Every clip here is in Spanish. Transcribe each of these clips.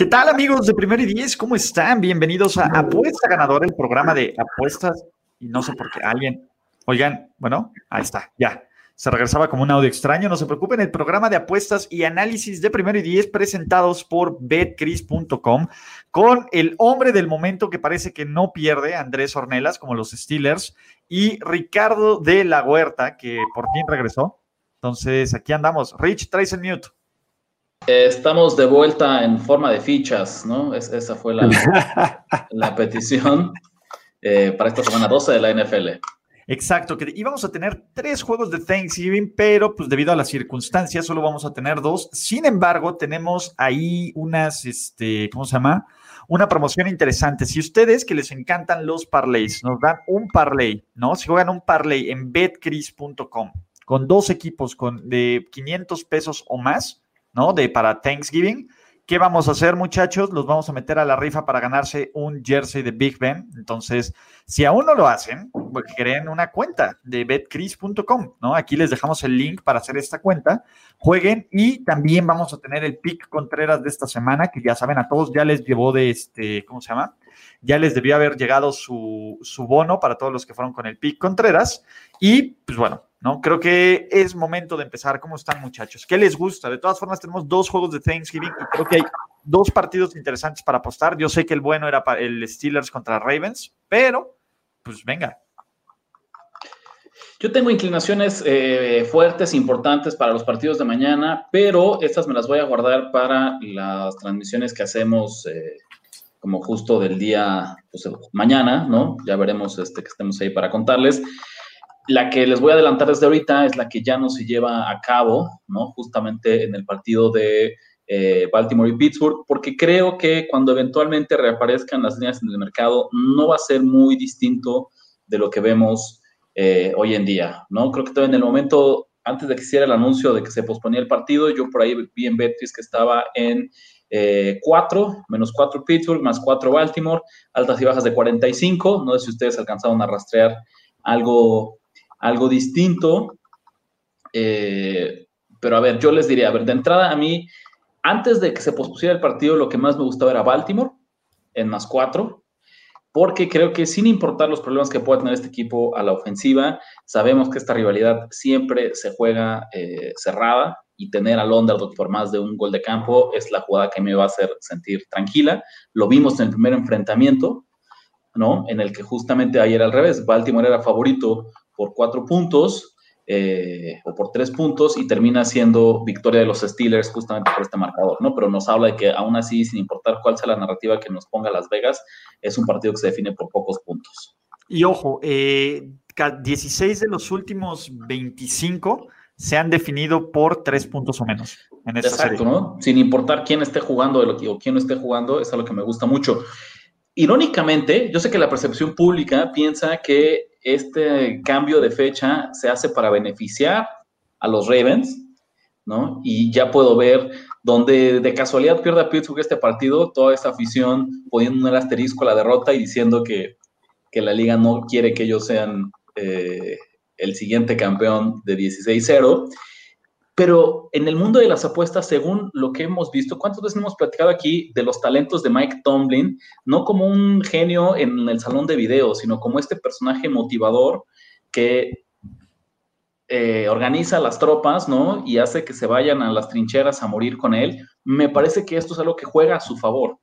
¿Qué tal amigos de Primero y Diez? ¿Cómo están? Bienvenidos a Apuesta Ganadora, el programa de apuestas. Y no sé por qué alguien, oigan, bueno, ahí está, ya. Se regresaba como un audio extraño, no se preocupen, el programa de apuestas y análisis de Primero y Diez presentados por betcris.com con el hombre del momento que parece que no pierde, Andrés Ornelas, como los Steelers, y Ricardo de la Huerta, que por fin regresó. Entonces, aquí andamos. Rich, traes el mute. Eh, estamos de vuelta en forma de fichas, ¿no? esa fue la, la petición eh, para esta semana 12 de la NFL. Exacto, que íbamos a tener tres juegos de Thanksgiving, pero pues debido a las circunstancias solo vamos a tener dos. Sin embargo, tenemos ahí unas, este, ¿cómo se llama? Una promoción interesante. Si ustedes que les encantan los parlays nos dan un parlay, ¿no? Si juegan un parlay en betcris.com con dos equipos con de 500 pesos o más, ¿no? De para Thanksgiving. ¿Qué vamos a hacer, muchachos? Los vamos a meter a la rifa para ganarse un jersey de Big Ben. Entonces, si aún no lo hacen, pues creen una cuenta de betcris.com, ¿no? Aquí les dejamos el link para hacer esta cuenta. Jueguen y también vamos a tener el pick Contreras de esta semana, que ya saben, a todos ya les llevó de este, ¿cómo se llama? Ya les debió haber llegado su, su bono para todos los que fueron con el pick Contreras. Y, pues bueno, ¿no? Creo que es momento de empezar. ¿Cómo están, muchachos? ¿Qué les gusta? De todas formas, tenemos dos juegos de Thanksgiving y creo que hay dos partidos interesantes para apostar. Yo sé que el bueno era el Steelers contra Ravens, pero, pues venga. Yo tengo inclinaciones eh, fuertes, importantes para los partidos de mañana, pero estas me las voy a guardar para las transmisiones que hacemos eh, como justo del día pues, mañana, ¿no? Ya veremos este, que estemos ahí para contarles. La que les voy a adelantar desde ahorita es la que ya no se lleva a cabo, ¿no? Justamente en el partido de eh, Baltimore y Pittsburgh, porque creo que cuando eventualmente reaparezcan las líneas en el mercado, no va a ser muy distinto de lo que vemos eh, hoy en día, ¿no? Creo que todavía en el momento, antes de que hiciera el anuncio de que se posponía el partido, yo por ahí vi en Betis que estaba en 4, eh, menos 4 Pittsburgh, más 4 Baltimore, altas y bajas de 45, no sé si ustedes alcanzaron a rastrear algo algo distinto. Eh, pero a ver, yo les diría, a ver, de entrada a mí, antes de que se pospusiera el partido, lo que más me gustaba era Baltimore, en más cuatro, porque creo que sin importar los problemas que pueda tener este equipo a la ofensiva, sabemos que esta rivalidad siempre se juega eh, cerrada y tener al underdog por más de un gol de campo es la jugada que me va a hacer sentir tranquila. Lo vimos en el primer enfrentamiento, ¿no? En el que justamente ayer al revés, Baltimore era favorito por cuatro puntos eh, o por tres puntos y termina siendo victoria de los Steelers justamente por este marcador, ¿no? Pero nos habla de que aún así, sin importar cuál sea la narrativa que nos ponga Las Vegas, es un partido que se define por pocos puntos. Y ojo, 16 eh, de los últimos 25 se han definido por tres puntos o menos. En Exacto, ¿no? Sin importar quién esté jugando o quién no esté jugando, es algo que me gusta mucho. Irónicamente, yo sé que la percepción pública piensa que este cambio de fecha se hace para beneficiar a los Ravens, ¿no? Y ya puedo ver donde de casualidad pierda Pittsburgh este partido, toda esta afición poniendo un asterisco a la derrota y diciendo que, la liga no quiere que ellos sean eh, el siguiente campeón de 16-0. Pero en el mundo de las apuestas, según lo que hemos visto, ¿cuántas veces hemos platicado aquí de los talentos de Mike Tomlin? No como un genio en el salón de video, sino como este personaje motivador que eh, organiza las tropas, ¿no? Y hace que se vayan a las trincheras a morir con él. Me parece que esto es algo que juega a su favor.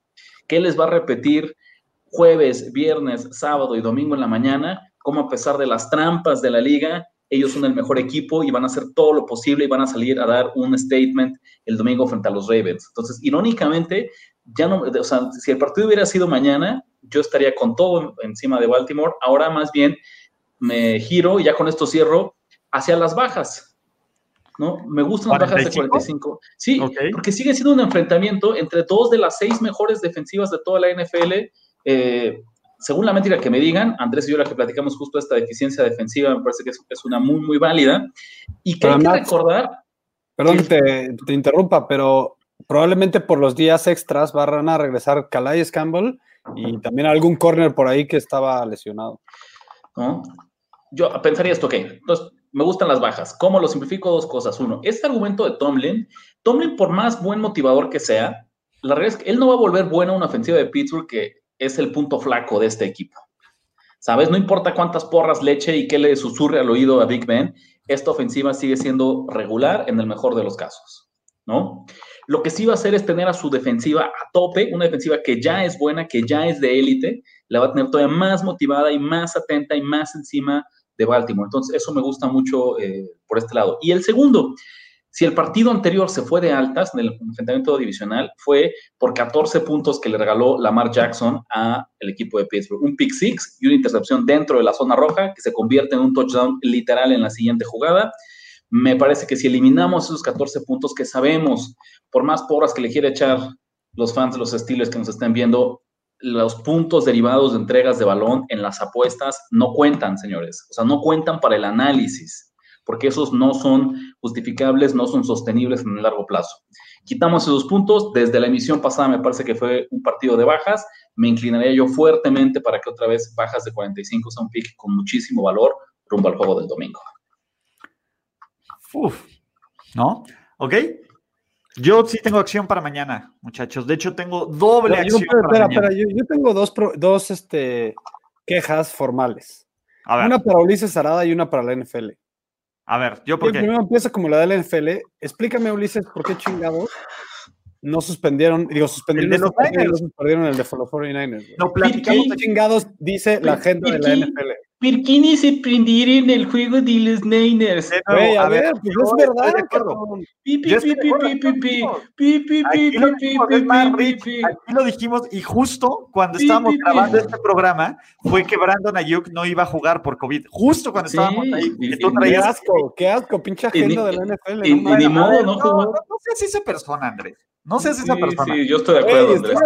¿Qué les va a repetir jueves, viernes, sábado y domingo en la mañana? Cómo a pesar de las trampas de la liga, ellos son el mejor equipo y van a hacer todo lo posible y van a salir a dar un statement el domingo frente a los Ravens. Entonces, irónicamente, ya no, o sea, si el partido hubiera sido mañana, yo estaría con todo encima de Baltimore. Ahora más bien me giro y ya con esto cierro hacia las bajas. ¿no? Me gustan las bajas de 45. Sí, porque sigue siendo un enfrentamiento entre dos de las seis mejores defensivas de toda la NFL. Eh, según la métrica que me digan, Andrés y yo la que platicamos justo esta deficiencia defensiva, me parece que es, una muy, muy válida. Y que hay que recordar... Perdón que te, interrumpa, pero probablemente por los días extras van a regresar Calais Campbell y también algún corner por ahí que estaba lesionado. ¿No? Yo pensaría esto, ok, entonces me gustan las bajas. ¿Cómo lo simplifico? Dos cosas. Uno, este argumento de Tomlin, Tomlin por más buen motivador que sea, la realidad es que él no va a volver buena una ofensiva de Pittsburgh que es el punto flaco de este equipo. ¿Sabes? No importa cuántas porras le eche y qué le susurre al oído a Big Ben, esta ofensiva sigue siendo regular en el mejor de los casos, ¿no? Lo que sí va a hacer es tener a su defensiva a tope, una defensiva que ya es buena, que ya es de élite, la va a tener todavía más motivada y más atenta y más encima de Baltimore. Entonces, eso me gusta mucho eh, por este lado. Y el segundo, si el partido anterior se fue de altas en el enfrentamiento divisional, fue por 14 puntos que le regaló Lamar Jackson al equipo de Pittsburgh. Un pick six y una intercepción dentro de la zona roja que se convierte en un touchdown literal en la siguiente jugada. Me parece que si eliminamos esos 14 puntos que sabemos, por más porras que le quiera echar los fans de los estilos que nos estén viendo, los puntos derivados de entregas de balón en las apuestas no cuentan, señores. O sea, no cuentan para el análisis, porque esos no son justificables, no son sostenibles en el largo plazo. Quitamos esos puntos. Desde la emisión pasada me parece que fue un partido de bajas. Me inclinaría yo fuertemente para que otra vez bajas de 45 sea un pick con muchísimo valor rumbo al juego del domingo. Uf, ¿no? ¿Ok? Yo sí tengo acción para mañana, muchachos. De hecho, tengo doble acción. para mañana. yo, tengo dos, dos este, quejas formales. Una para Ulises Arada y una para la NFL. A ver, yo porque. Primero empieza como la de la NFL. Explícame, Ulises, por qué chingados no suspendieron, digo, suspendieron el de los Niners. no suspendieron el de los 49ers. No platicamos chingados, dice la gente de la NFL. ¿Por qué ni se prendieron el juego de los Niners? Güey, a, ver, pues es verdad, Aquí lo dijimos y justo cuando estábamos grabando este programa fue que Brandon Ayuk no iba a jugar por COVID. Justo cuando estábamos ahí. Qué asco, qué asco, pinche agenda de la NFL. Y ni modo, no jugó. No seas esa persona, Andrés. No seas esa persona. Sí, yo estoy de acuerdo, Andrés.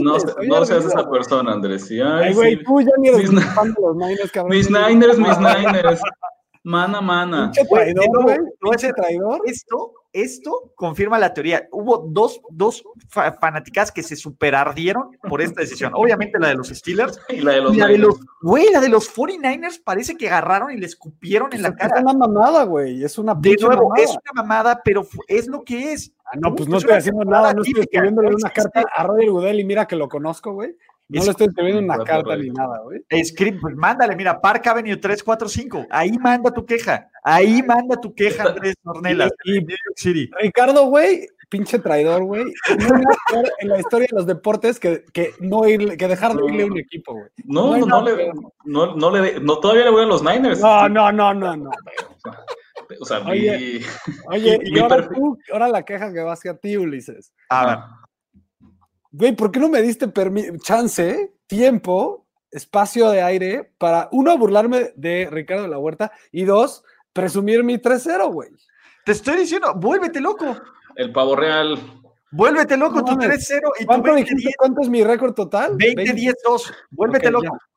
no, no, seas esa persona, Andrés. Ay, güey, tú ya ni eres fan de los Niners, cabrón. Mis Niners, mis Niners. Mana, mana. traidor, güey. ese traidor. Esto, esto confirma la teoría. Hubo dos, dos fanáticas que se superardieron por esta decisión. Obviamente la de los Steelers y la de los, la de los Güey, la de los 49ers parece que agarraron y le escupieron en la cara. Es una mamada, güey. Es una De nuevo, es una mamada, pero es lo que es. Ah, no, pues no estoy haciendo nada, no estoy escribiéndole una carta a Roger Goodell y mira que lo conozco, güey. No le estoy escribiendo una carta ni nada, güey. Script, pues mándale, mira, Park Avenue 345. Ahí manda tu queja. Ahí manda tu queja, Andrés Ornelas. Y, Ricardo, güey, pinche traidor, güey. en la historia de los deportes que, que no ir, que dejar de irle a un equipo, güey. No, no, no, le, no, no, le, no, todavía le voy a los Niners. No, no, no, no, no. O sea, oye, oye y ahora, tú, ahora la queja que va hacia ti, Ulises. A ver. Güey, ¿por qué no me diste chance, tiempo, espacio de aire para, uno, burlarme de Ricardo de la Huerta y dos, presumir mi 3-0, güey? Te estoy diciendo, vuélvete loco. El pavo real. Vuélvete loco, tu 3-0 y ¿Cuánto, ¿Cuánto es mi récord total? 20-10-2. Vuélvete loco. ¿Ya?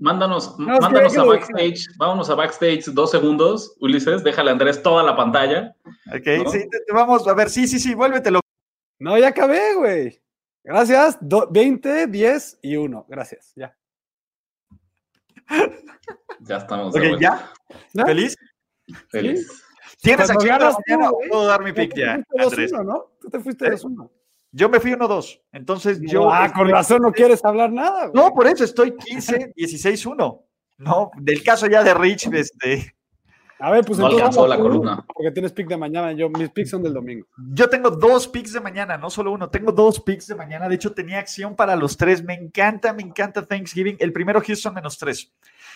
Mándanos, mándanos a backstage, vámonos a backstage dos segundos, Ulises, déjale a Andrés toda la pantalla. Ok, sí, vamos a ver, sí, sí, sí, vuélvete loco. No, ya acabé, güey. Gracias. 20, 10 y 1. Gracias. Ya. Ya estamos. Okay, ¿ya? ¿Feliz? Feliz. ¿Tienes acción mañana puedo dar mi pick ya? ¿no? Tú te fuiste 2-1. Yo me fui 1-2. Entonces yo. Ah, con razón no quieres hablar nada. No, por eso estoy 15, 16, 1. No, del caso ya de Rich, este. A ver, pues no alcanzó la columna. Porque tienes pick de mañana. Yo, mis picks son del domingo. Yo tengo dos picks de mañana, no solo uno. Tengo dos picks de mañana. De hecho, tenía acción para los tres. Me encanta, me encanta Thanksgiving. El primero, Houston menos tres.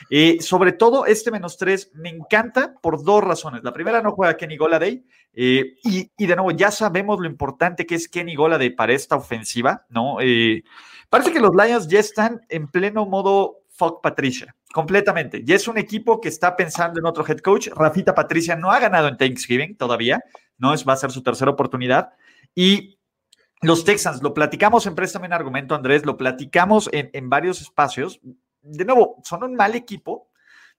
Eh, sobre todo, este menos tres me encanta por dos razones. La primera, no juega Kenny Goladay. Eh, y, de nuevo, ya sabemos lo importante que es Kenny Goladay para esta ofensiva, ¿no? Eh, parece que los Lions ya están en pleno modo fuck Patricia. completamente. Y es un equipo que está pensando en otro head coach. Rafita Patricia no ha ganado en Thanksgiving todavía, no es, va a ser su tercera oportunidad. Y los Texans, lo platicamos en Préstame en Argumento, Andrés, lo platicamos en, en varios espacios. De nuevo, son un mal equipo,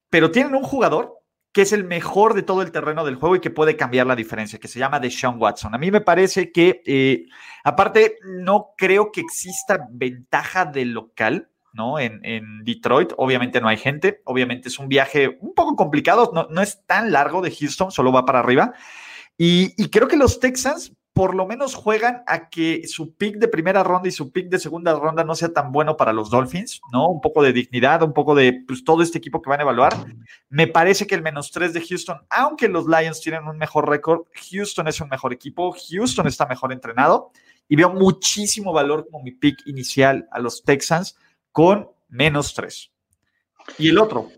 pero tienen un jugador que es el mejor de todo el terreno del juego y que puede cambiar la diferencia, que se llama Deshaun Watson. A mí me parece que, eh, aparte, no creo que exista ventaja del local, ¿no? En, Detroit, obviamente no hay gente, obviamente es un viaje un poco complicado, no, no es tan largo de Houston, solo va para arriba. Y creo que los Texans por lo menos juegan a que su pick de primera ronda y su pick de segunda ronda no sea tan bueno para los Dolphins, ¿no? Un poco de dignidad, un poco de pues, todo este equipo que van a evaluar. Me parece que el menos tres de Houston, aunque los Lions tienen un mejor récord, Houston es un mejor equipo, Houston está mejor entrenado y veo muchísimo valor como mi pick inicial a los Texans con menos tres. Y el otro,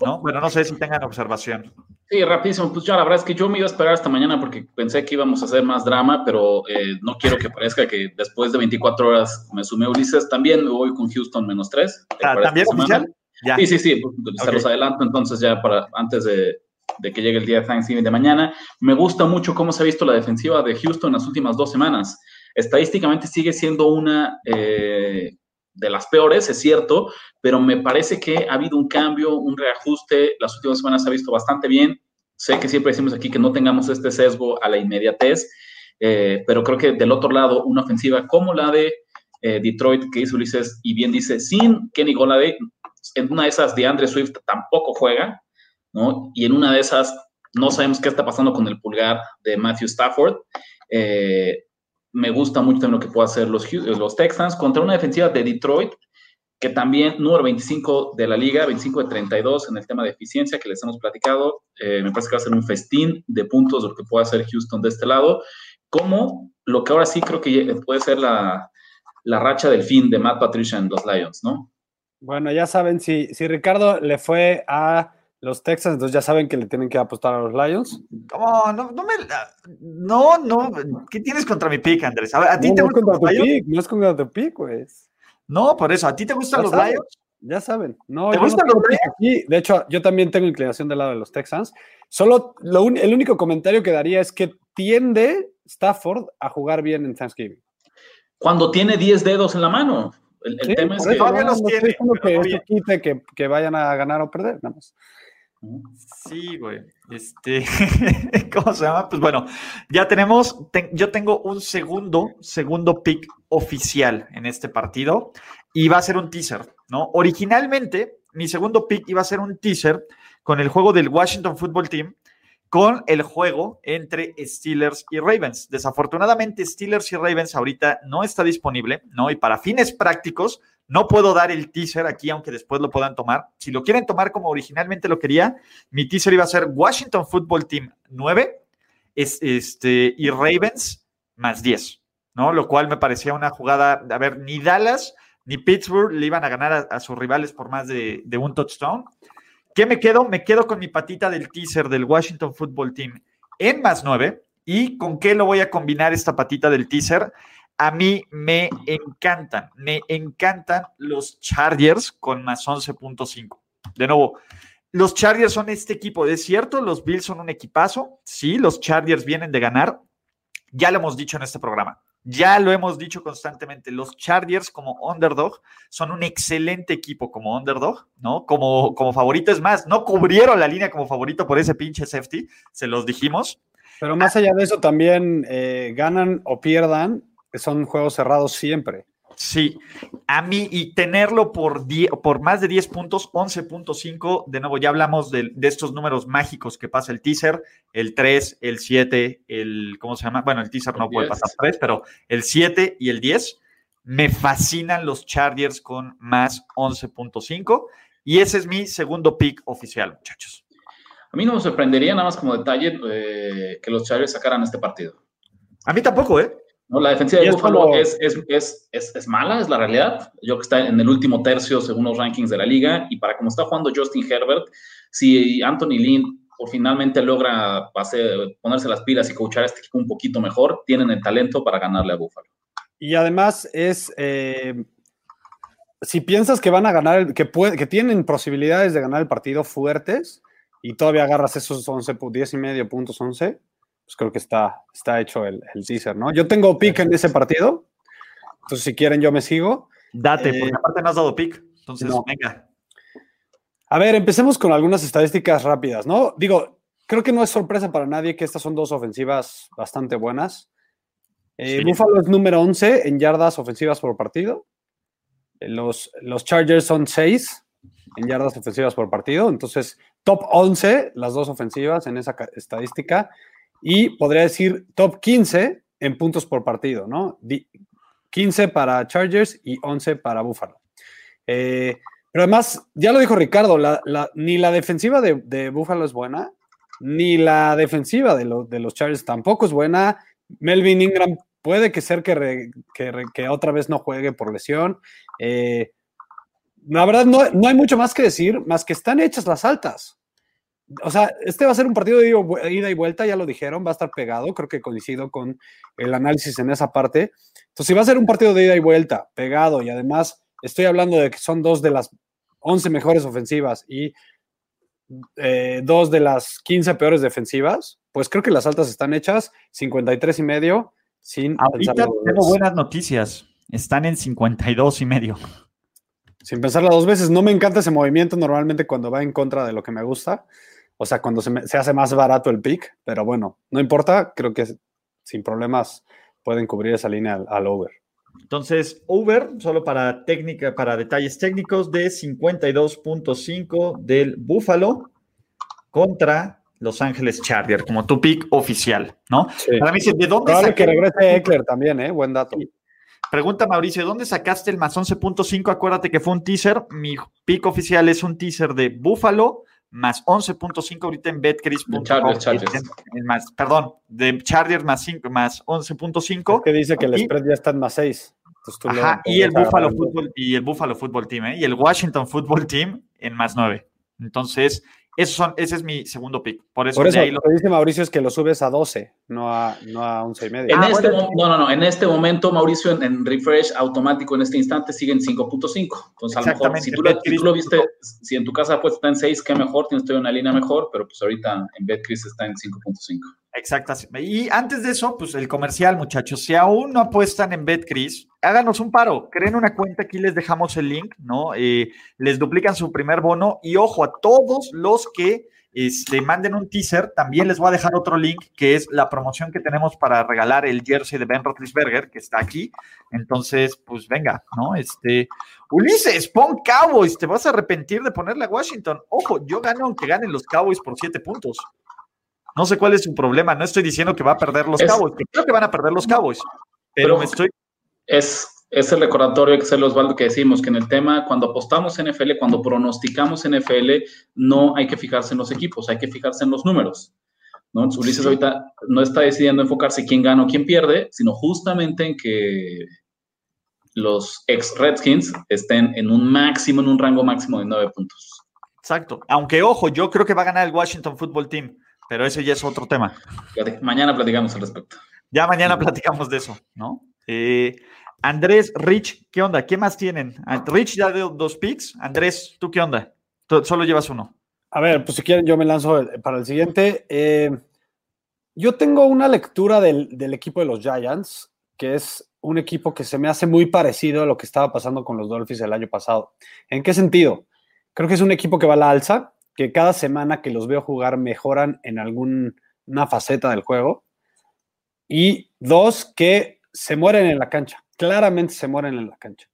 ¿no? Bueno, no sé si tengan observación. Sí, rapidísimo. Pues ya la verdad es que yo me iba a esperar hasta mañana porque pensé que íbamos a hacer más drama, pero eh, no quiero que parezca que después de 24 horas me sumé Ulises. También me voy con Houston menos 3. Ah, ¿También oficial? Ya. Sí, sí, sí. Pues, se los adelanto entonces ya para antes de, de, que llegue el día de Thanksgiving de mañana. Me gusta mucho cómo se ha visto la defensiva de Houston en las últimas dos semanas. Estadísticamente sigue siendo una... Eh, de las peores, es cierto, pero me parece que ha habido un cambio, un reajuste. Las últimas semanas se ha visto bastante bien. Sé que siempre decimos aquí que no tengamos este sesgo a la inmediatez, eh, pero creo que del otro lado, una ofensiva como la de eh, Detroit, que hizo Ulises, y bien dice, sin Kenny Goladay, en una de esas de Andre Swift tampoco juega, ¿no? Y en una de esas no sabemos qué está pasando con el pulgar de Matthew Stafford. Eh, me gusta mucho también lo que pueden hacer los, los Texans contra una defensiva de Detroit, que también número 25 de la liga, 25 de 32 en el tema de eficiencia que les hemos platicado. Eh, me parece que va a ser un festín de puntos de lo que puede hacer Houston de este lado, como lo que ahora sí creo que puede ser la, la racha del fin de Matt Patricia en los Lions, ¿no? Bueno, ya saben, si, si Ricardo le fue a los Texans, entonces ya saben que le tienen que apostar a los Lions. No, no, no me. No, no. ¿Qué tienes contra mi pick, Andrés? A, ver, ¿a ti no, te no gustan contra los tu Lions? pick, no es contra tu pick, pues. No, por eso. ¿A ti te gustan Ya los saben, Lions? Ya saben. No, ¿Te gustan los pick aquí. De hecho, yo también tengo inclinación del lado de los Texans. Solo lo un- el único comentario que daría es que tiende Stafford a jugar bien en Thanksgiving. Cuando tiene 10 dedos en la mano. El, el Sí, tema es que... eso, todavía no, los tiene, que esto quite que, que vayan a ganar o perder, nada más. Sí, güey. Este, ¿cómo se llama? Pues bueno, ya tenemos, ten- yo tengo un segundo, segundo pick oficial en este partido y va a ser un teaser, ¿no? Originalmente, mi segundo pick iba a ser un teaser con el juego del Washington Football Team con el juego entre Steelers y Ravens. Desafortunadamente, Steelers y Ravens ahorita no está disponible, ¿no? Y para fines prácticos, no puedo dar el teaser aquí, aunque después lo puedan tomar. Si lo quieren tomar como originalmente lo quería, mi teaser iba a ser Washington Football Team 9 es, este, y Ravens más 10, ¿no? Lo cual me parecía una jugada, a ver, ni Dallas ni Pittsburgh le iban a ganar a, sus rivales por más de, de un touchdown. ¿Qué me quedo? Me quedo con mi patita del teaser del Washington Football Team en más 9. ¿Y con qué lo voy a combinar esta patita del teaser? A mí me encantan, me encantan los Chargers con más 11.5. De nuevo, los Chargers son este equipo, es cierto, los Bills son un equipazo, sí, los Chargers vienen de ganar, ya lo hemos dicho en este programa, ya lo hemos dicho constantemente, los Chargers como underdog son un excelente equipo como underdog, ¿no? Como, como favorito, es más, no cubrieron la línea como favorito por ese pinche safety, se los dijimos, Pero más allá de eso, también eh, ganan o pierdan, que son juegos cerrados siempre. Sí, a mí y tenerlo por, die- por más de 10 puntos, 11.5, de nuevo ya hablamos de, de estos números mágicos que pasa el teaser, el 3, el 7, el, ¿cómo se llama? Bueno, el teaser no El puede 10. pasar 3, pero el 7 y el 10, me fascinan los Chargers con más 11.5 y ese es mi segundo pick oficial, muchachos. A mí no me sorprendería nada más como detalle eh, que los Chargers sacaran este partido. A mí tampoco, ¿eh? ¿No? La defensiva de es Buffalo es, es, es, es, es mala, es la realidad. Yo que está en el último tercio según los rankings de la liga y para como está jugando Justin Herbert, si Anthony Lynn por finalmente logra ponerse las pilas y coachar a este equipo un poquito mejor, tienen el talento para ganarle a Buffalo. Y además es, eh, si piensas que van a ganar, el- que, puede- que tienen posibilidades de ganar el partido fuertes y todavía agarras esos 11, pu- 10 y medio puntos 11, pues creo que está, está hecho el, el teaser, ¿no? Yo tengo pick en ese partido, entonces si quieren yo me sigo. Date, Eh, porque aparte no has dado pick. Entonces, no. venga. A ver, empecemos con algunas estadísticas rápidas, ¿no? Digo, creo que no es sorpresa para nadie que estas son dos ofensivas bastante buenas. Eh, Sí. Buffalo es número 11 en yardas ofensivas por partido. Eh, Los, los Chargers son 6 en yardas ofensivas por partido. Entonces, top 11 las dos ofensivas en esa ca- estadística. Y podría decir top 15 en puntos por partido, ¿no? Di- 15 para Chargers y 11 para Buffalo. Eh, pero además, ya lo dijo Ricardo, ni la defensiva de, de Buffalo es buena, ni la defensiva de, de los Chargers tampoco es buena. Melvin Ingram puede que ser que, que otra vez no juegue por lesión. Eh, la verdad, no, no hay mucho más que decir, más que están hechas las altas. O sea, este va a ser un partido de ida y vuelta, ya lo dijeron, va a estar pegado, creo que coincido con el análisis en esa parte. Entonces, si va a ser un partido de ida y vuelta, pegado, y además estoy hablando de que son dos de las 11 mejores ofensivas y eh, dos de las 15 peores defensivas, pues creo que las altas están hechas, 53 y medio, sin Ahorita tengo buenas noticias. Están en 52 y medio. Sin pensarla dos veces, no me encanta ese movimiento normalmente cuando va en contra de lo que me gusta, o sea, cuando se, me- se hace más barato el pick, pero bueno, no importa, creo que sin problemas pueden cubrir esa línea al, al over. Entonces, over, solo para técnica, para detalles técnicos, de 52.5 del Buffalo contra Los Ángeles Chargers, como tu pick oficial, ¿no? Sí. Para mí, ¿de dónde Probable que regrese Eckler también, ¿eh? Buen dato. Pregunta Mauricio, ¿de dónde sacaste el más 11.5? Acuérdate que fue un teaser. Mi pick oficial es un teaser de Buffalo más 11.5 ahorita en betcris.com. Chargers, Chargers. Es Más, perdón, de Chargers más, 5, más 11.5. Que dice que el Y- spread ya está en más 6. Ajá, y el Buffalo Football y el Buffalo Football Team, ¿eh? y el Washington Football Team en más 9. Entonces, esos son, ese es mi segundo pick. Por eso, Por eso, de ahí lo- que dice Mauricio es que lo subes a 12, no a, no a 11 y medio. En Ah, este bueno. no, no, no. En este momento, Mauricio, en, en refresh automático en este instante sigue en 5.5. Entonces, a lo mejor, si tú, lo, si Betcris tú lo viste, si en tu casa pues está en 6, qué mejor, tienes todavía una línea mejor, pero pues ahorita en Betcris está en 5.5. Exacto. Y antes de eso, pues el comercial, muchachos. Si aún no apuestan en BetCris, háganos un paro. Creen una cuenta, aquí les dejamos el link, ¿no? Eh, les duplican su primer bono. Y ojo, a todos los que este, manden un teaser, también les voy a dejar otro link, que es la promoción que tenemos para regalar el jersey de Ben Roethlisberger, que está aquí. Entonces, pues venga, ¿no? Este, Ulises, pon Cowboys, te vas a arrepentir de ponerle a Washington. Ojo, yo gano aunque ganen los Cowboys por siete puntos. No sé cuál es su problema. No estoy diciendo que va a perder los Es- Cowboys. que Creo que van a perder los Cowboys. Pero, Pero- me estoy. Es, es el recordatorio que Osvaldo que decimos que en el tema, cuando apostamos en NFL, cuando pronosticamos en NFL, no hay que fijarse en los equipos, hay que fijarse en los números. ¿no? Ulises ahorita no está decidiendo enfocarse quién gana o quién pierde, sino justamente en que los ex Redskins estén en un máximo, en un rango máximo de nueve puntos. Exacto. Aunque, ojo, yo creo que va a ganar el Washington Football Team. Pero ese ya es otro tema. Mañana platicamos al respecto. Ya mañana platicamos de eso, ¿no? Eh, Andrés, Rich, ¿qué onda? ¿Qué más tienen? Ah, Rich ya dio dos picks. Andrés, ¿tú qué onda? Tú solo llevas uno. A ver, pues si quieren, yo me lanzo eh, para el siguiente. Eh, yo tengo una lectura del, del equipo de los Giants, que es un equipo que se me hace muy parecido a lo que estaba pasando con los Dolphins el año pasado. ¿En qué sentido? Creo que es un equipo que va a la alza, que cada semana que los veo jugar mejoran en alguna faceta del juego. Y dos, que se mueren en la cancha. Claramente se mueren en la cancha.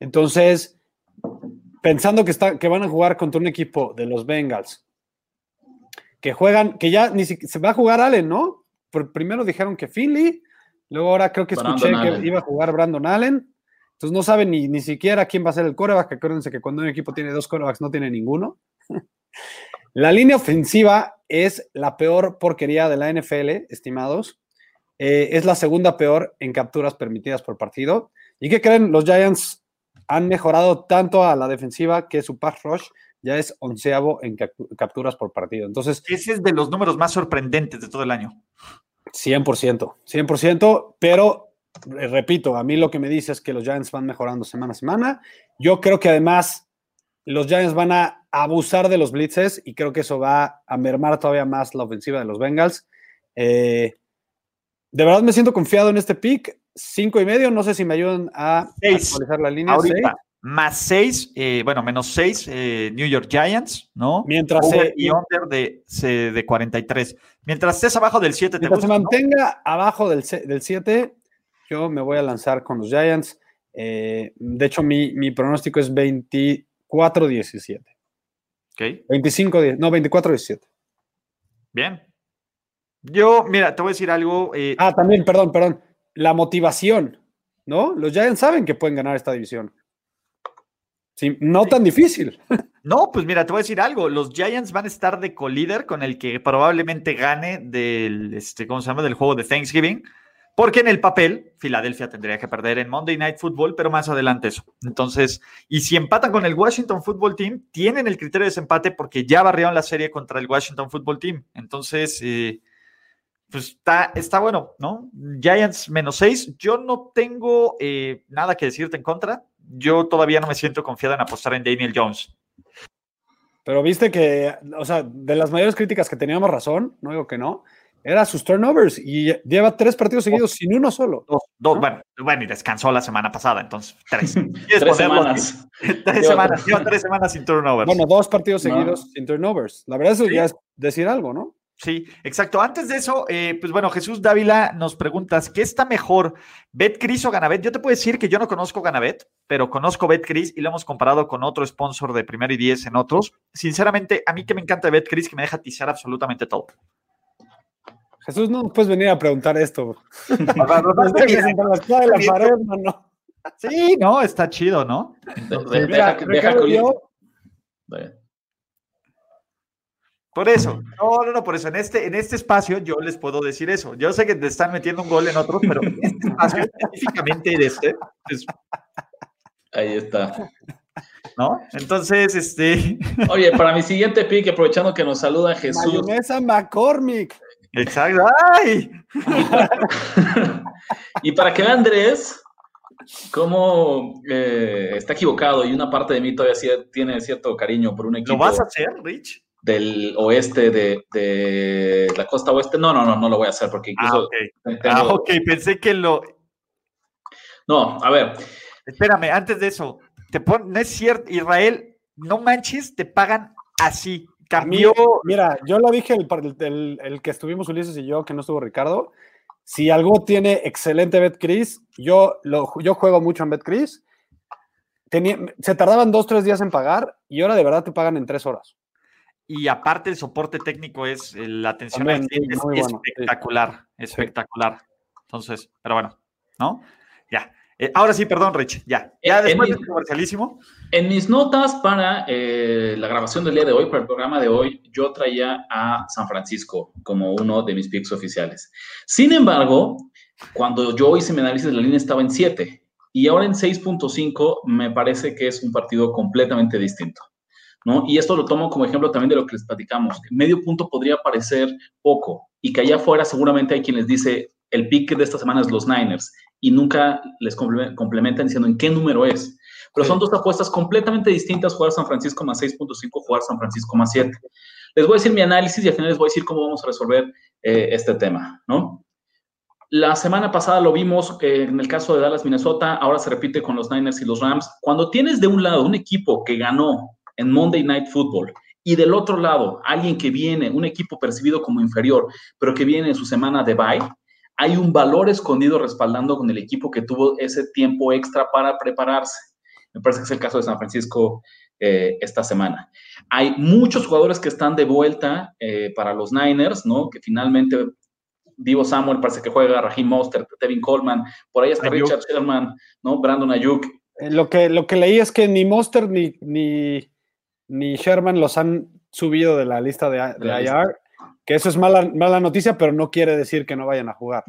Entonces, pensando que, está, que van a jugar contra un equipo de los Bengals, que juegan, que ya ni siquiera se va a jugar Allen, ¿no? Por- primero dijeron que Finley, luego ahora creo que Brandon escuché que iba a jugar Brandon Allen. Entonces no saben ni, ni siquiera quién va a ser el coreback. Acuérdense que cuando un equipo tiene dos corebacks no tiene ninguno. La línea ofensiva es la peor porquería de la NFL, estimados. Eh, es la segunda peor en capturas permitidas por partido. ¿Y qué creen? Los Giants han mejorado tanto a la defensiva que su pass rush ya es onceavo en captu- capturas por partido. Entonces, Ese es de los números más sorprendentes de todo el año. 100%, 100%, pero eh, repito, a mí lo que me dice es que los Giants van mejorando semana a semana. Yo creo que además los Giants van a abusar de los blitzes y creo que eso va a mermar todavía más la ofensiva de los Bengals. Eh, de verdad me siento confiado en este pick. Cinco y medio, no sé si me ayudan a Seis. actualizar la línea. Ahorita, Seis. más 6, bueno, menos 6 New York Giants, ¿no? Mientras Over se- y under de, se- de 43. Mientras estés abajo del 7, te se gusta, ¿no? mantenga abajo del 7, yo me voy a lanzar con los Giants. Eh, de hecho, mi, mi pronóstico es 24-17. Ok, 25, no, 24-17. bien. Yo, mira, te voy a decir algo. eh, Ah, también, perdón, perdón. La motivación, ¿no? Los Giants saben que pueden ganar esta división. Sí, no tan difícil. No, pues mira, te voy a decir algo. Los Giants van a estar de colíder con el que probablemente gane del, este, ¿cómo se llama? Del juego de Thanksgiving. Porque en el papel, Filadelfia tendría que perder en Monday Night Football, pero más adelante eso. Entonces, y si empatan con el Washington Football Team, tienen el criterio de desempate porque ya barrieron la serie contra el Washington Football Team. Entonces, eh, pues está, está bueno, ¿no? Giants menos seis. Yo no tengo eh, nada que decirte en contra. Yo todavía no me siento confiado en apostar en Daniel Jones. Pero viste que, o sea, de las mayores críticas que teníamos razón, no digo que no, era sus turnovers y lleva tres partidos seguidos sin uno solo. Dos, dos, bueno, bueno, y descansó la semana pasada, entonces tres. ¿Quieres Tres semanas. tres Lleva semanas, tres. lleva tres semanas sin turnovers. Bueno, dos partidos No. seguidos sin turnovers. La verdad, eso Sí. ya es decir algo, ¿no? Sí, exacto. Antes de eso, eh, pues bueno, Jesús Dávila nos preguntas, ¿qué está mejor, BetCris o Ganabet? Yo te puedo decir que yo no conozco Ganabet, pero conozco BetCris y lo hemos comparado con otro sponsor de primero y diez en otros. Sinceramente, a mí que me encanta BetCris, que me deja tizar absolutamente todo. Jesús, no puedes venir a preguntar esto. Sí, no, está chido, ¿no? Mira, deja, que- deja yo. Por eso, no, no, no, por eso, en este, en este espacio yo les puedo decir eso. Yo sé que te están metiendo un gol en otros, pero en este espacio, específicamente en este, pues, Ahí está. ¿no? Entonces, este, Oye, para mi siguiente pick, aprovechando que nos saluda Jesús, mayonesa McCormick. Exacto, ¡ay! y para que vea Andrés cómo eh, está equivocado y una parte de mí todavía tiene cierto cariño por un equipo ¿Lo vas a hacer, Rich? del oeste de, de la costa oeste. No, no, no, no lo voy a hacer porque Ah, incluso ok. tengo- Ah, ok, pensé que lo... No, a ver, Espérame, antes de eso, te pon... no es cierto, Israel, no manches, te pagan así. Mí, Cambió... mira, yo lo dije el, el- el que estuvimos Ulises y yo, que no estuvo Ricardo. Si algo tiene excelente BetCris, yo, lo, yo juego mucho en BetCris. Tenía, se tardaban dos, tres días en pagar y ahora de verdad te pagan en tres horas. Y aparte el soporte técnico es, la atención También, al cliente sí, es sí. espectacular, espectacular. Entonces, pero bueno, ¿no? Ya. Eh, ahora sí, perdón, Rich, ya. Ya después en del mi- comercialísimo. En mis notas para eh, la grabación del día de hoy, para el programa de hoy, yo traía a San Francisco como uno de mis picks oficiales. Sin embargo, cuando yo hice mi análisis, la línea estaba en 7 y ahora en 6.5 me parece que es un partido completamente distinto. ¿no? Y esto lo tomo como ejemplo también de lo que les platicamos. Medio punto podría parecer poco y que allá afuera seguramente hay quien les dice el pick de esta semana es los Niners y nunca les comple- complementan diciendo en qué número es. Pero son dos apuestas completamente distintas, jugar San Francisco más 6.5, jugar San Francisco más 7. Les voy a decir mi análisis y al final les voy a decir cómo vamos a resolver eh, este tema, ¿no? La semana pasada lo vimos eh, en el caso de Dallas, Minnesota, ahora se repite con los Niners y los Rams. Cuando tienes de un lado un equipo que ganó en Monday Night Football y del otro lado alguien que viene, un equipo percibido como inferior, pero que viene en su semana de bye, hay un valor escondido respaldando con el equipo que tuvo ese tiempo extra para prepararse. Me parece que es el caso de San Francisco eh, esta semana. Hay muchos jugadores que están de vuelta eh, para los Niners, ¿no? Que finalmente Divo Samuel parece que juega, Raheem Mostert, Tevin Coleman, por ahí está Ayuk. Richard Sherman, ¿no? Brandon Ayuk. Eh, lo, que, lo que leí es que ni Monster ni, ni, ni Sherman los han subido de la lista de, de la IR, lista. Que eso es mala, mala noticia, pero no quiere decir que no vayan a jugar.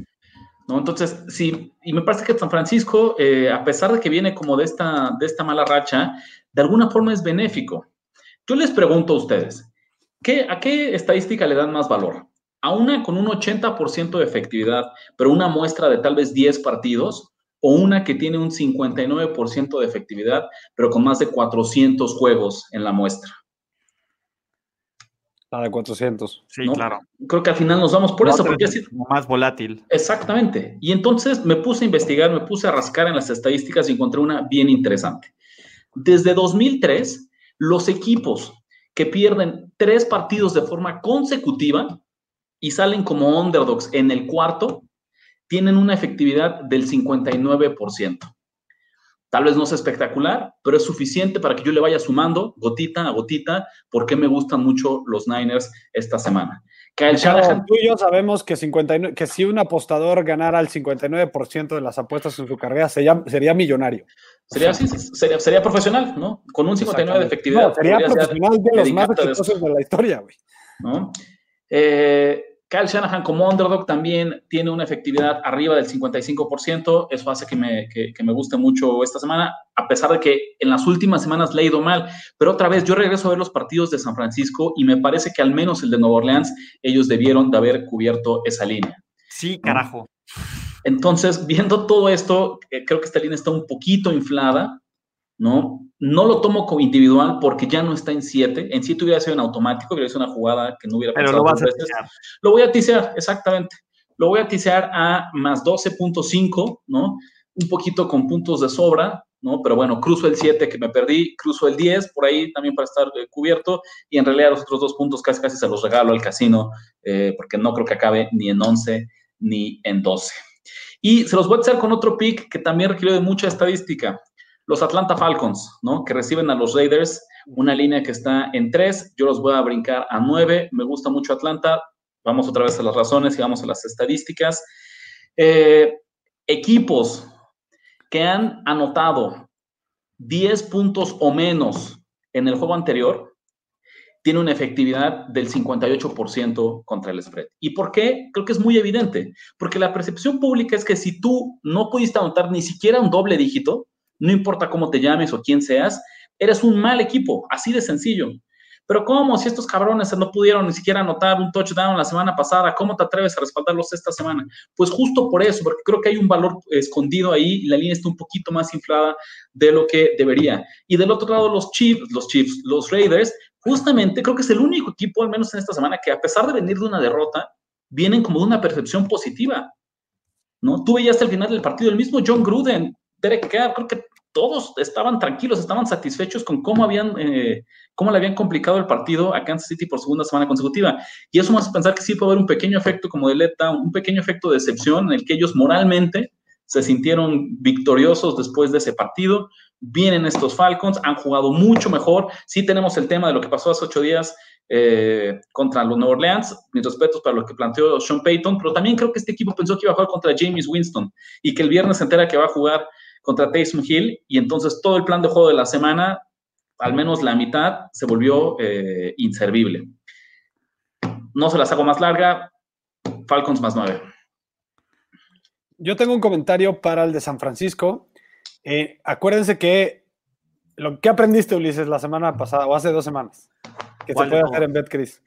¿no? Entonces, sí, y me parece que San Francisco, eh, a pesar de que viene como de esta, de esta mala racha, de alguna forma es benéfico. Yo les pregunto a ustedes, ¿qué, ¿a qué estadística le dan más valor? a una con un 80% de efectividad, pero una muestra de tal vez 10 partidos, o una que tiene un 59% de efectividad, pero con más de 400 juegos en la muestra. La de 400. Sí, ¿no? claro. Creo que al final nos vamos por eso, porque es más volátil. Exactamente. Y entonces me puse a investigar, me puse a rascar en las estadísticas y encontré una bien interesante. Desde 2003, los equipos que pierden tres partidos de forma consecutiva y salen como underdogs en el cuarto, tienen una efectividad del 59%. Tal vez no es espectacular, pero es suficiente para que yo le vaya sumando gotita a gotita por qué me gustan mucho los Niners esta semana. Kyle Shanahan, tú y yo sabemos que, 59 que si un apostador ganara el 59% de las apuestas en su carrera, sería, sería millonario. Sería, así, sería, sería profesional, ¿no? Con un 59 de efectividad. No, sería profesional de los más exitosos de la historia, güey. ¿no? Eh, Kyle Shanahan como underdog también tiene una efectividad arriba del 55%. Eso hace que me, que, que me guste mucho esta semana, a pesar de que en las últimas semanas le he ido mal. Pero otra vez, yo regreso a ver los partidos de San Francisco y me parece que al menos el de Nueva Orleans, ellos debieron de haber cubierto esa línea. Sí, carajo. Entonces, viendo todo esto, eh, creo que esta línea está un poquito inflada, ¿no? No lo tomo como individual porque ya no está en 7. En 7 hubiera sido en automático, hubiera sido una jugada que no hubiera Pero pensado lo vas dos a veces. tirar. Lo voy a tisear, exactamente. Lo voy a tisear a más 12.5, ¿no? Un poquito con puntos de sobra, ¿no? Pero bueno, cruzo el 7 que me perdí, cruzo el 10 por ahí también para estar eh, cubierto y en realidad los otros dos puntos casi casi se los regalo al casino eh, porque no creo que acabe ni en 11 ni en 12. Y se los voy a hacer con otro pick que también requiere de mucha estadística. Los Atlanta Falcons, ¿no? Que reciben a los Raiders, una línea que está en 3, yo los voy a brincar a 9, me gusta mucho Atlanta, vamos otra vez a las razones y vamos a las estadísticas. Eh, equipos que han anotado 10 puntos o menos en el juego anterior, tiene una efectividad del 58% contra el spread. ¿Y por qué? Creo que es muy evidente. Porque la percepción pública es que si tú no pudiste anotar ni siquiera un doble dígito, no importa cómo te llames o quién seas, eres un mal equipo, así de sencillo. Pero ¿cómo? Si estos cabrones no pudieron ni siquiera anotar un touchdown la semana pasada, ¿cómo te atreves a respaldarlos esta semana? Pues justo por eso, porque creo que hay un valor escondido ahí y la línea está un poquito más inflada de lo que debería. Y del otro lado, los Chiefs, los Chiefs, los Raiders, justamente creo que es el único equipo, al menos en esta semana, que a pesar de venir de una derrota, vienen como de una percepción positiva. ¿no? Tú veías al final del partido el mismo John Gruden, Derek Carr, creo que todos estaban tranquilos, estaban satisfechos con cómo habían, eh, cómo le habían complicado el partido a Kansas City por segunda semana consecutiva. Y eso hace pensar que sí puede haber un pequeño efecto como de Leta, un pequeño efecto de decepción en el que ellos moralmente se sintieron victoriosos después de ese partido. Vienen estos Falcons, han jugado mucho mejor. Sí tenemos el tema de lo que pasó hace ocho días eh, contra los Nueva Orleans. Mis respetos para lo que planteó Sean Payton, pero también creo que este equipo pensó que iba a jugar contra James Winston y que el viernes se entera que va a jugar contra Taysom Hill y entonces todo el plan de juego de la semana, al menos la mitad, se volvió eh, inservible. No se las hago más larga, Falcons más nueve. Yo tengo un comentario para el de San Francisco. Eh, acuérdense que lo que aprendiste, Ulises, la semana pasada o hace dos semanas, que se ¿Cuál puede de hacer en BetCris.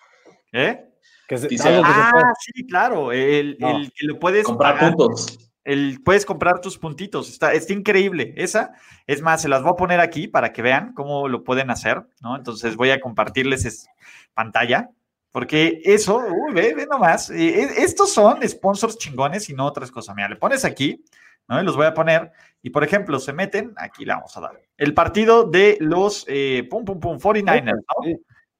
¿Eh? Que se, Dice- algo que se Ah, puede- sí, claro. El, No. el que lo puedes Comprar pagar, puntos. El, puedes comprar tus puntitos. Está, está increíble. Esa, es más, se las voy a poner aquí para que vean cómo lo pueden hacer, ¿no? Entonces voy a compartirles es- pantalla. Porque eso, uy, ve, ve nomás. eh, eh, estos son sponsors chingones y no otras cosas. Mira, le pones aquí, ¿no? Y los voy a poner. Y por ejemplo, se meten, aquí le vamos a dar. El partido de los, eh, pum, pum, pum, 49ers, ¿no?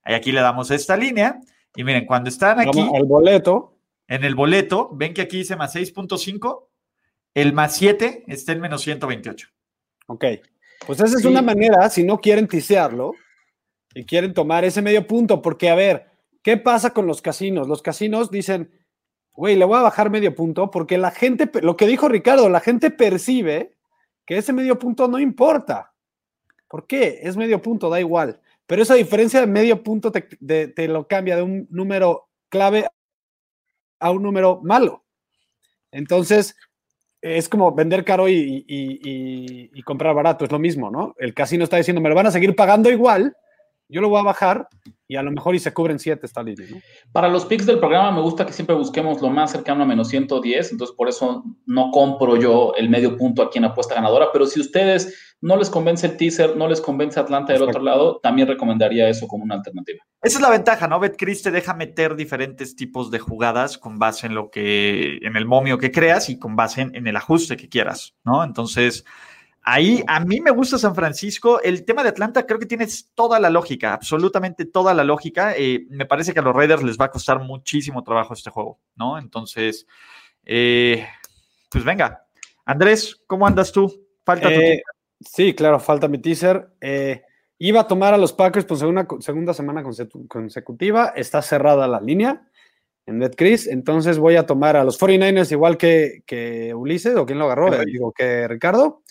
Y aquí le damos esta línea. Y miren, cuando están aquí Vamos al boleto. en el boleto, ven que aquí dice más 6.5, el más 7 está en menos 128. Ok. Pues esa es Sí. una manera, si no quieren tisearlo y quieren tomar ese medio punto, porque a ver, ¿qué pasa con los casinos? Los casinos dicen, güey, le voy a bajar medio punto porque la gente, lo que dijo Ricardo, la gente percibe que ese medio punto no importa. ¿Por qué? Es medio punto, da igual. Pero esa diferencia de medio punto te, de- te lo cambia de un número clave a un número malo. Entonces, es como vender caro y, y- y- y comprar barato, es lo mismo, ¿no? El casino está diciendo, me lo van a seguir pagando igual, yo lo voy a bajar y a lo mejor y se cubren 7 esta línea. ¿no? Para los picks del programa me gusta que siempre busquemos lo más cercano a menos 110, entonces por eso no compro yo el medio punto aquí en apuesta ganadora, pero si ustedes no les convence el teaser, no les convence Atlanta del otro lado, también recomendaría eso como una alternativa. Esa es la ventaja, ¿no? BetCris te deja meter diferentes tipos de jugadas con base en lo que, en el momio que creas y con base en, en el ajuste que quieras, ¿no? Entonces, Ahí a mí me gusta San Francisco. El tema de Atlanta creo que tiene toda la lógica, absolutamente toda la lógica. Eh, me parece que a los Raiders les va a costar muchísimo trabajo este juego, ¿no? Entonces, eh, pues venga. Andrés, ¿cómo andas tú? Falta tu eh, Sí, claro, falta mi teaser. iba a tomar a los Packers por segunda, segunda semana consecutiva. Está cerrada la línea en BetCris. Entonces voy a tomar a los 49ers igual que, que Ulises, o quién lo agarró, digo que Ricardo.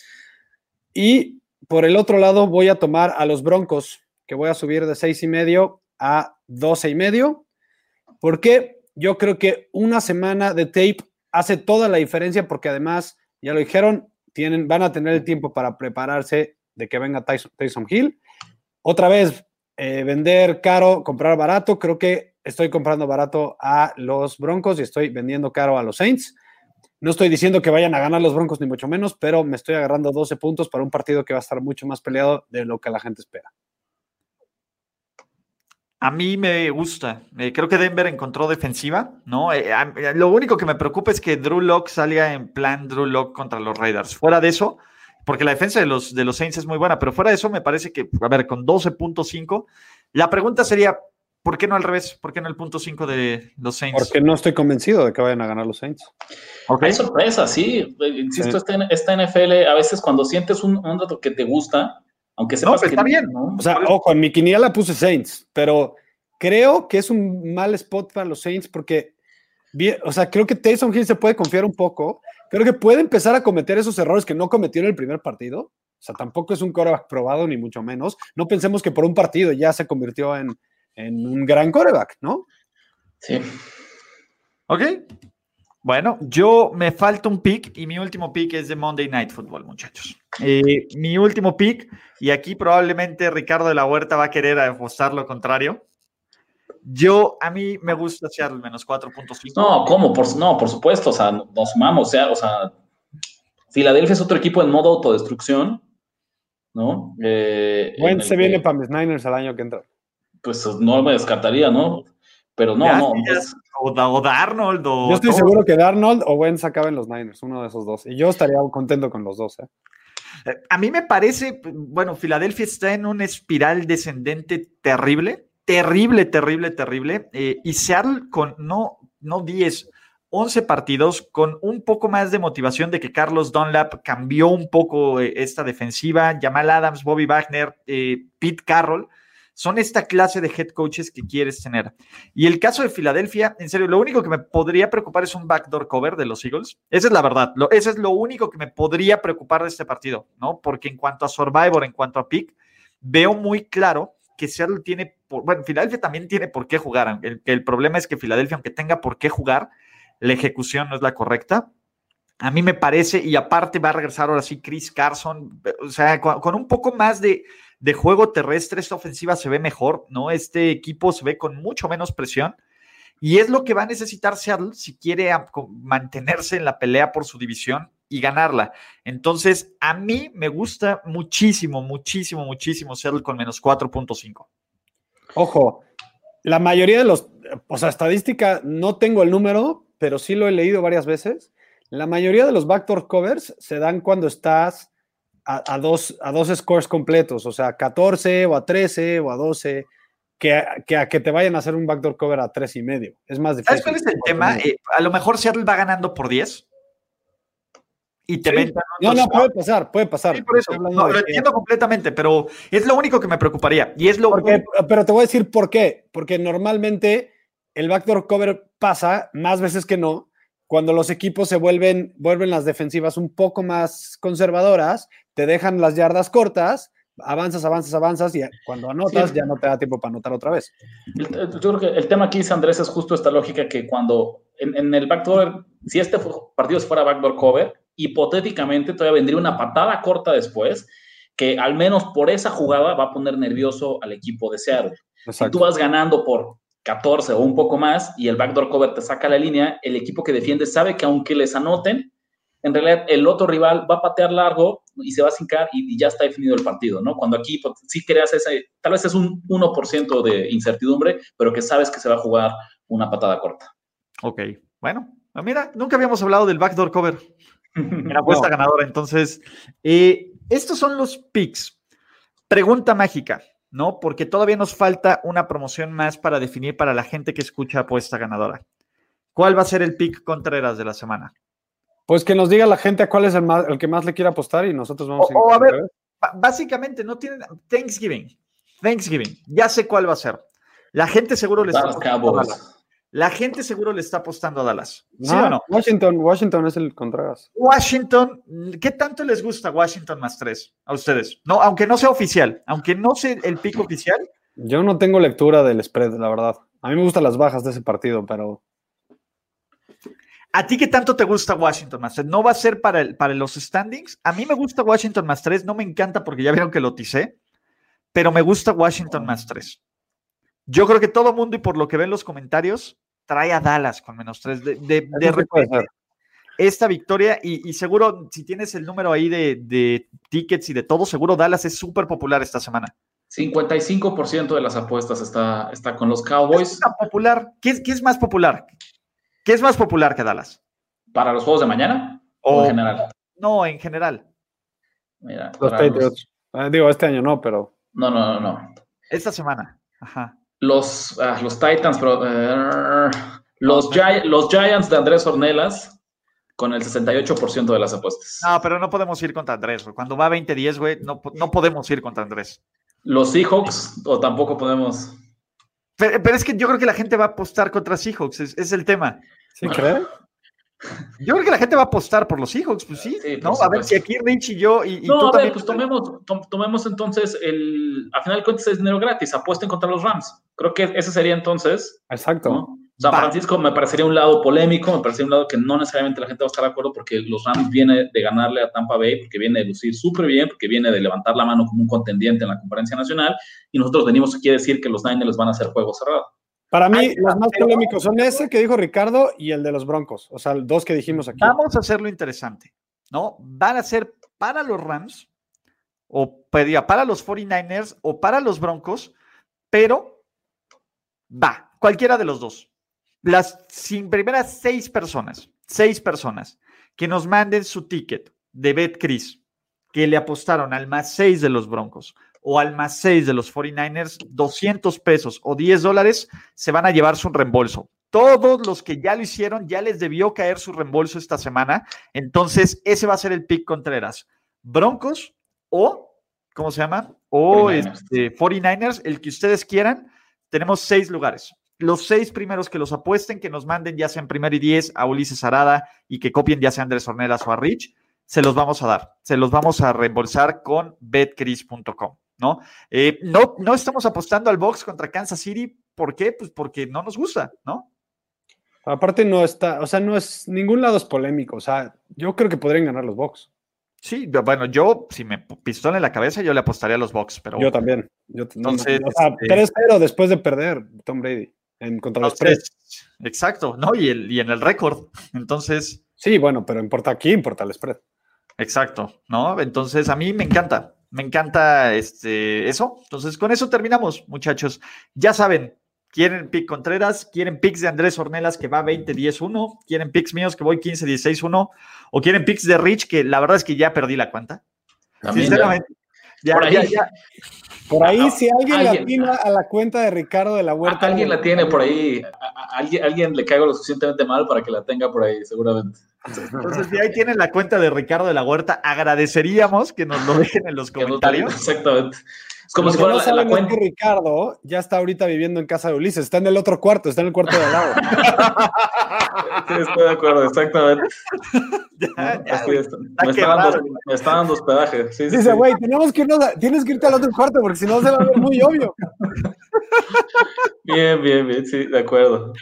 Y por el otro lado voy a tomar a los Broncos, que voy a subir de seis y medio a doce y medio, porque yo creo que una semana de tape hace toda la diferencia, porque además, ya lo dijeron, tienen, van a tener el tiempo para prepararse de que venga Tyson, Hill. Otra vez, eh, vender caro, comprar barato. Creo que estoy comprando barato a los Broncos y estoy vendiendo caro a los Saints. No estoy diciendo que vayan a ganar los Broncos, ni mucho menos, pero me estoy agarrando 12 puntos para un partido que va a estar mucho más peleado de lo que la gente espera. A mí me gusta. Eh, creo que Denver encontró defensiva, ¿no? Eh, eh, lo único que me preocupa es que Drew Locke salga en plan Drew Locke contra los Raiders. Fuera de eso, porque la defensa de los, de los Saints es muy buena, pero fuera de eso me parece que, a ver, con 12.5, la pregunta sería, ¿Por qué no al revés? ¿Por qué no el punto 5 de los Saints? Porque no estoy convencido de que vayan a ganar los Saints. Hay sorpresa, sí. Insisto, Esta, NFL, a veces cuando sientes un, dato que te gusta, aunque sepas no, que está bien. O sea, ojo, en mi quiniela puse Saints, pero creo que es un mal spot para los Saints porque, o sea, creo que Taysom Hill se puede confiar un poco. Creo que puede empezar a cometer esos errores que no cometió en el primer partido. O sea, tampoco es un coreback probado, ni mucho menos. No pensemos que por un partido ya se convirtió en, en un gran coreback, ¿no? Sí. Ok. Bueno, yo me falta un pick y mi último pick es de Monday Night Football, muchachos. Eh, mi último pick, y aquí probablemente Ricardo de la Huerta va a querer apostar lo contrario. Yo, a mí me gusta Seattle menos 4.5. No, ¿cómo? Por, no, por supuesto, o sea, nos sumamos, o sea, o sea, Filadelfia es otro equipo en modo autodestrucción, ¿no? Eh, se viene para mis Niners al año que entra pues no me descartaría, ¿no? Pero no, no. Pues o, Darnold. O yo estoy seguro que Darnold o Wentz acaben los Niners, uno de esos dos. Y yo estaría contento con los dos. ¿eh? ¿eh? A mí me parece, bueno, Filadelfia está en una espiral descendente terrible, terrible, terrible, terrible. Eh, y Seattle con no, no 10, 11 partidos, con un poco más de motivación de que Carlos Dunlap cambió un poco eh, esta defensiva. Jamal Adams, Bobby Wagner, Pete Carroll son esta clase de head coaches que quieres tener. Y el caso de Filadelfia, en serio, lo único que me podría preocupar es un backdoor cover de los Eagles. Esa es la verdad. Lo, ese es lo único que me podría preocupar de este partido, ¿no? Porque en cuanto a Survivor, en cuanto a pick, veo muy claro que Seattle tiene, bueno, Filadelfia también tiene por qué jugar. El, el problema es que Filadelfia, aunque tenga por qué jugar, la ejecución no es la correcta. A mí me parece, y aparte va a regresar ahora sí Chris Carson, o sea, con un poco más de, de juego terrestre, esta ofensiva se ve mejor, ¿no? Este equipo se ve con mucho menos presión. Y es lo que va a necesitar Seattle si quiere mantenerse en la pelea por su división y ganarla. Entonces, a mí me gusta muchísimo, muchísimo, muchísimo Seattle con menos 4.5. Ojo, la mayoría de los, o sea, estadística, no tengo el número, pero sí lo he leído varias veces. La mayoría de los backdoor covers se dan cuando estás a, dos, a dos scores completos, o sea, 14 o a 13 o a 12, que, a que te vayan a hacer un backdoor cover a 3 y medio. Es más difícil. ¿Sabes cuál es el tema? Eh, a lo mejor Seattle va ganando por 10 y te No, no, puede pasar, puede pasar. por eso. No, lo entiendo completamente, pero es lo único que me preocuparía. Y es lo Pero te voy a decir por qué. Porque normalmente el backdoor cover pasa más veces que no cuando los equipos se vuelven, vuelven las defensivas un poco más conservadoras, te dejan las yardas cortas, avanzas, avanzas, avanzas y cuando anotas ya no te da tiempo para anotar otra vez. Yo creo que el tema aquí, Andrés, es justo esta lógica que cuando en, el backdoor, si este partido fuera backdoor cover, hipotéticamente todavía vendría una patada corta después que al menos por esa jugada va a poner nervioso al equipo de Seattle. Si tú vas ganando por 14 o un poco más y el backdoor cover te saca la línea, el equipo que defiende sabe que aunque les anoten, en realidad el otro rival va a patear largo y se va a sincar y, ya está definido el partido, ¿no? Cuando aquí pues, sí creas ese, tal vez es un 1% de incertidumbre, pero que sabes que se va a jugar una patada corta. Ok, bueno, ah, mira, nunca habíamos hablado del backdoor cover en apuesta ganadora, entonces, eh, estos son los picks. Pregunta mágica, ¿no? Porque todavía nos falta una promoción más para definir para la gente que escucha apuesta ganadora. ¿Cuál va a ser el pick Contreras de la semana? Pues que nos diga la gente a cuál es el, el que más le quiere apostar y nosotros vamos a... O a ver, básicamente no tienen... Thanksgiving. Thanksgiving. Ya sé cuál va a ser. La gente seguro le está apostando a Dallas. La gente seguro le está apostando a Dallas. ¿Sí o no? Washington, Washington es el Contreras. Washington, ¿qué tanto les gusta Washington más tres a ustedes? No, aunque no sea oficial, aunque no sea el pico oficial. Yo no tengo lectura del spread, la verdad. A mí me gustan las bajas de ese partido, pero ¿A ti qué tanto te gusta Washington más 3? ¿No va a ser para, para los standings? A mí me gusta Washington más 3, no me encanta porque ya vieron que lo ticé, pero me gusta Washington más 3. Yo creo que todo mundo, y por lo que ven los comentarios, trae a Dallas con menos 3. De, de, repente, esta victoria, y, seguro, si tienes el número ahí de, tickets y de todo, seguro Dallas es súper popular esta semana. 55% de las apuestas está, está con los Cowboys. ¿Es popular? ¿Qué, ¿Qué es más popular? ¿Qué es más popular que Dallas? ¿Para los juegos de mañana o, en general? No, en general. Mira, los Patriots. Ah, digo, este año no, pero. No, no, no, no. Esta semana. Ajá. Los, ah, los Titans, pero, eh, los, los Giants de Andrés Ornelas con el 68% de las apuestas. No, pero no podemos ir contra Andrés. Cuando va 20-10, güey, no, no podemos ir contra Andrés. Los Seahawks, o tampoco podemos. Pero, es que yo creo que la gente va a apostar contra Seahawks, es, es el tema. ¿Sí crees? Yo creo que la gente va a apostar por los Seahawks, pues sí, ¿no? A ver si aquí Rich y yo y, no, a ver, pues tomemos, tomemos entonces el, a final de cuentas es dinero gratis, apuesten contra los Rams. Creo que ese sería entonces. Exacto. San Francisco me parecería un lado polémico, me parecería un lado que no necesariamente la gente va a estar de acuerdo porque los Rams viene de ganarle a Tampa Bay, porque viene de lucir súper bien, porque viene de levantar la mano como un contendiente en la conferencia nacional, y nosotros venimos aquí a decir que los Niners van a hacer juego cerrado. Para mí, los más polémicos son ese que dijo Ricardo y el de los Broncos, o sea, dos que dijimos aquí. Vamos a hacerlo interesante, ¿no? Van a ser para los Rams, o para los 49ers, o para los Broncos, pero va, cualquiera de los dos las primeras seis personas, seis personas que nos manden su ticket de BetCris, que le apostaron al más seis de los Broncos o al más seis de los 49ers, 200 pesos o 10 dólares, se van a llevar su reembolso. Todos los que ya lo hicieron, ya les debió caer su reembolso esta semana. Entonces, ese va a ser el pick Contreras. Broncos o, ¿cómo se llama? O 49ers, este, el que ustedes quieran. Tenemos seis lugares los seis primeros que los apuesten, que nos manden ya sea en primer y diez a Ulises Arada y que copien ya sea a Andrés Ornelas o a Rich, se los vamos a dar, se los vamos a reembolsar con betcris.com, ¿no? Eh, ¿no? No estamos apostando al box contra Kansas City, ¿por qué? Pues porque no nos gusta, ¿no? Aparte no está, o sea, no es, ningún lado es polémico, o sea, yo creo que podrían ganar los box. Sí, bueno, yo, si me pistola en la cabeza, yo le apostaría a los box, pero... Yo también. Yo, Entonces, o sea, 3-0 eh, después de perder Tom Brady en contra los tres. Exacto, ¿no? Y, el, y en el récord. Entonces. Sí, bueno, pero importa aquí, importa el spread. Exacto, ¿no? Entonces, a mí me encanta, me encanta este, eso. Entonces, con eso terminamos, muchachos. Ya saben, quieren pick Contreras, quieren picks de Andrés Ornelas que va 20-10-1, quieren picks míos que voy 15-16-1 o quieren picks de Rich que la verdad es que ya perdí la cuenta. Sinceramente, ya, ya, ya, por ahí, si alguien, la tiene a la cuenta de Ricardo de la Huerta. Alguien la tiene por ahí. alguien, alguien le caigo lo suficientemente mal para que la tenga por ahí, seguramente. Entonces, si ahí tienen la cuenta de Ricardo de la Huerta, agradeceríamos que nos lo dejen en los comentarios. Exactamente. Es como si fuera la, cuenta. Ricardo ya está ahorita viviendo en casa de Ulises, está en el otro cuarto, está en el cuarto de al lado. sí, estoy de acuerdo, exactamente. ya, ya, me, está dando, me, está dando, hospedaje. Dice, güey, tenemos que irnos tienes que irte al otro cuarto porque si no se va a ver muy obvio. bien, bien, bien, sí, de acuerdo.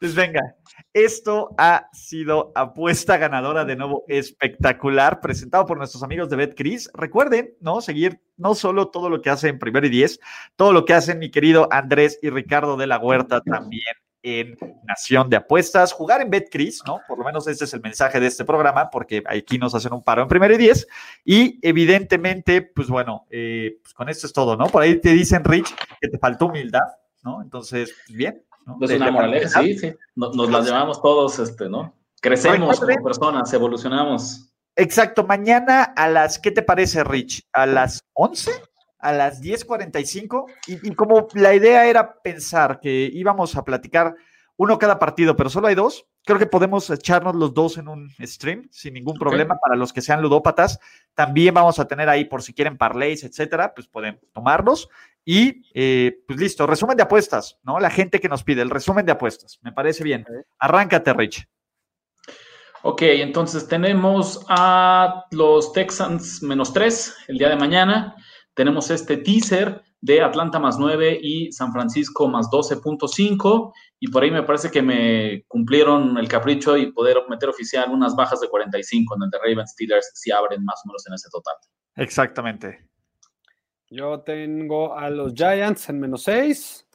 Pues venga, esto ha sido apuesta ganadora de nuevo espectacular, presentado por nuestros amigos de BetCris. Recuerden, ¿no? Seguir no solo todo lo que hacen Primero y Diez, todo lo que hacen mi querido Andrés y Ricardo de la Huerta también en Nación de Apuestas, jugar en BetCris, ¿no? Por lo menos este es el mensaje de este programa, porque aquí nos hacen un paro en primero y diez. Y evidentemente, pues bueno, eh, pues con esto es todo, ¿no? Por ahí te dicen, Rich, que te faltó humildad, ¿no? Entonces, pues bien, es una moraleja, sí, sí. Nos, nos las llevamos todos, este, ¿no? Crecemos como personas, evolucionamos. Exacto, mañana a las, ¿qué te parece, Rich? ¿A las 11? ¿A las 10.45? Y, y como la idea era pensar que íbamos a platicar uno cada partido, pero solo hay dos, creo que podemos echarnos los dos en un stream sin ningún problema para los que sean ludópatas. También vamos a tener ahí, por si quieren parlays, etcétera, pues pueden tomarlos. Y eh, pues listo, resumen de apuestas, ¿no? La gente que nos pide el resumen de apuestas. Me parece bien. Arráncate, Rich. Ok, entonces tenemos a los Texans menos 3 el día de mañana. Tenemos este teaser de Atlanta más 9 y San Francisco más 12.5. Y por ahí me parece que me cumplieron el capricho y poder meter oficial unas bajas de 45 en el de Ravens Steelers si abren más o menos en ese total. Exactamente. Yo tengo a los Giants en menos 6.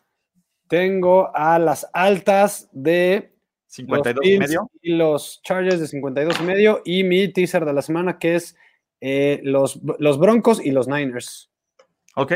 Tengo a las altas de 52 y medio. Y los Chargers de 52 y medio. Y mi teaser de la semana que es eh, los, los Broncos y los Niners. Ok.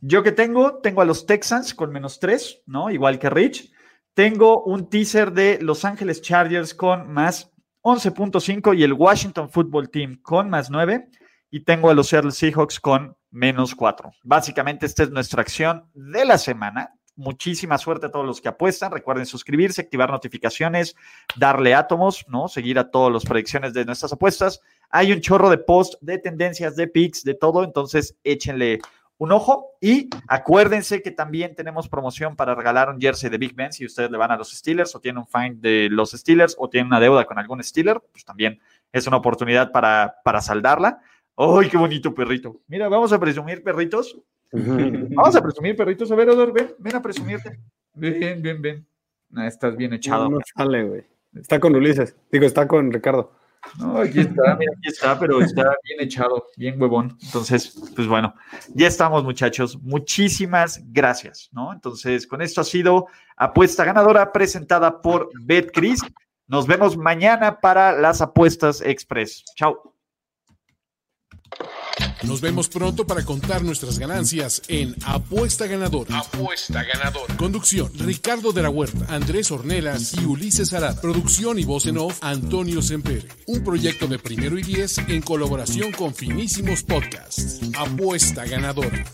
Yo que tengo, tengo a los Texans con menos 3, ¿no? Igual que Rich. Tengo un teaser de Los Ángeles Chargers con más 11.5 y el Washington Football Team con más 9. Y tengo a los Seattle Seahawks con menos 4. Básicamente, esta es nuestra acción de la semana. Muchísima suerte a todos los que apuestan. Recuerden suscribirse, activar notificaciones, darle átomos, ¿no? Seguir a todas las predicciones de nuestras apuestas. Hay un chorro de post, de tendencias, de picks, de todo. Entonces, échenle un ojo y acuérdense que también tenemos promoción para regalar un jersey de Big Ben si ustedes le van a los Steelers o tienen un find de los Steelers o tienen una deuda con algún Steeler, pues también es una oportunidad para, para saldarla. ¡Ay, qué bonito perrito! Mira, vamos a presumir perritos. vamos a presumir perritos. A ver, Odor, ven, ven a presumirte. Ven, ven, ven. estás bien echado. No, no sale, güey. Está con Ulises. Digo, está con Ricardo. No, aquí está, mira, aquí está, pero está bien echado, bien huevón. Entonces, pues bueno, ya estamos, muchachos. Muchísimas gracias, ¿no? Entonces, con esto ha sido apuesta ganadora presentada por BetCris. Nos vemos mañana para las apuestas express. Chao. Nos vemos pronto para contar nuestras ganancias en Apuesta Ganadora. Apuesta Ganadora. Conducción: Ricardo de la Huerta, Andrés Ornelas y Ulises Arad. Producción y voz en off: Antonio Sempere. Un proyecto de primero y diez en colaboración con Finísimos Podcasts. Apuesta Ganadora.